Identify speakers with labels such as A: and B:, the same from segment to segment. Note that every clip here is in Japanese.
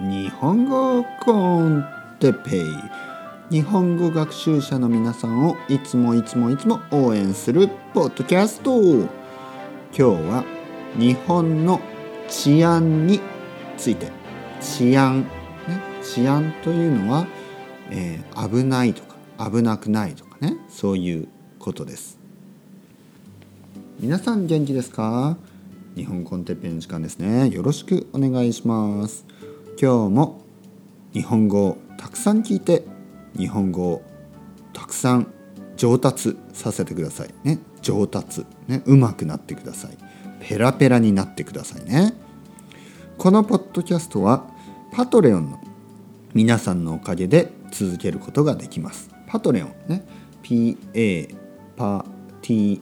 A: 日本語コンテペイ。日本語学習者の皆さんをいつもいつもいつも応援するポッドキャスト。今日は日本の治安について。治安、ね、治安というのは、えー、危ないとか危なくないとかね。そういうことです。皆さん元気ですか？日本コンテッペの時間ですね。よろしくお願いします。今日も日本語をたくさん聞いて日本語をたくさん上達させてくださいね。上達ね。うまくなってください。ペラペラになってくださいね。このポッドキャストはパトレオンの皆さんのおかげで続けることができます。パトレオンね。PA パ TREAN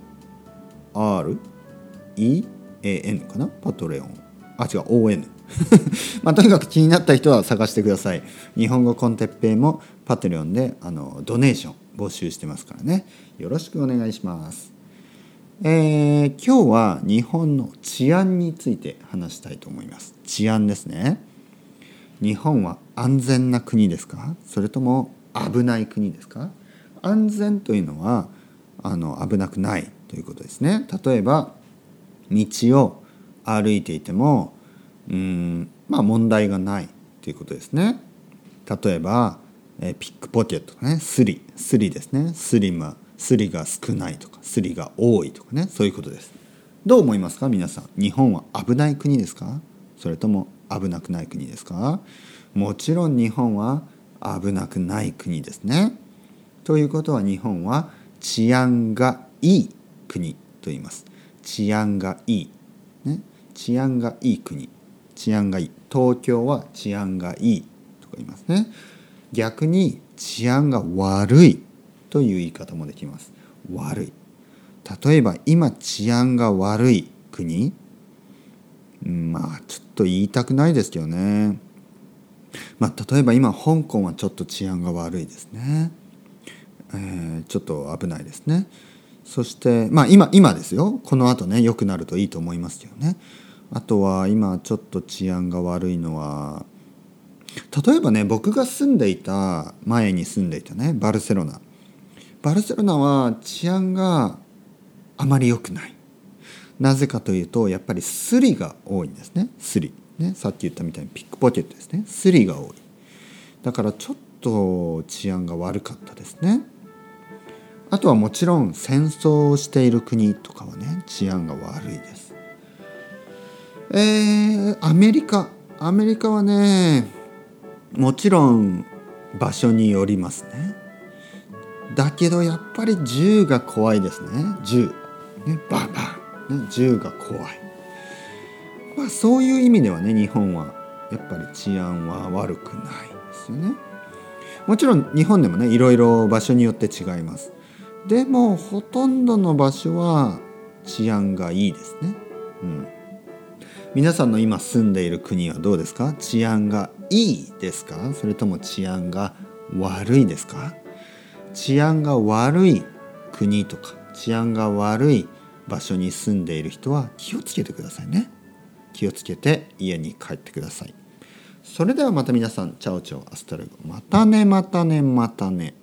A: かな？パトレオン。あ違う。ON まあ、とにかく気になった人は探してください。日本語コンテッペイもパトレオンであのドネーション募集してますからね。よろしくお願いします。えー、今日は日本の治安について話したいと思います。治安ですね。日本は安全な国ですか？それとも危ない国ですか？安全というのはあの危なくないということですね。例えば道を歩いていてもうん。まあ問題がないということですね。例えばえピックポケットね。スリ。スリですね。スリムスリが少ないとかスリが多いとかね。そういうことです。どう思いますか？皆さん。日本は危ない国ですか？それとも危なくない国ですか？もちろん日本は危なくない国ですね。ということは日本は治安がいい国と言います。治安がいい、ね、治安がいい国。治安がいい。東京は治安がいいとか言いますね。逆に治安が悪いという言い方もできます。悪い。例えば今治安が悪い国。まあちょっと言いたくないですけどね。まあ例えば今香港はちょっと治安が悪いですね、えー、ちょっと危ないですね。そしてまあ今今ですよ。この後ね良くなるといいと思いますけどね。あとは今ちょっと治安が悪いのは例えばね僕が住んでいた前に住んでいたねバルセロナ。バルセロナは治安があまり良くない。なぜかというとやっぱりスリが多いんですね。スリ、ね、さっき言ったみたいにピックポケットですね。スリが多い。だからちょっと治安が悪かったですね。あとはもちろん戦争をしている国とかはね治安が悪いです。えー、アメリカ。アメリカはねもちろん場所によりますね。だけどやっぱり銃が怖いですね。銃。ねバンバン、ね、銃が怖い。まあそういう意味ではね日本はやっぱり治安は悪くないですよね。もちろん日本でもねいろいろ場所によって違います。でもほとんどの場所は治安がいいですね。うん。皆さんの今住んでいる国はどうですか？治安がいいですか？それとも治安が悪いですか？治安が悪い国とか治安が悪い場所に住んでいる人は気をつけてくださいね。気をつけて家に帰ってください。それではまた皆さんチャオチャオアストレゴ。またねまたねまたね。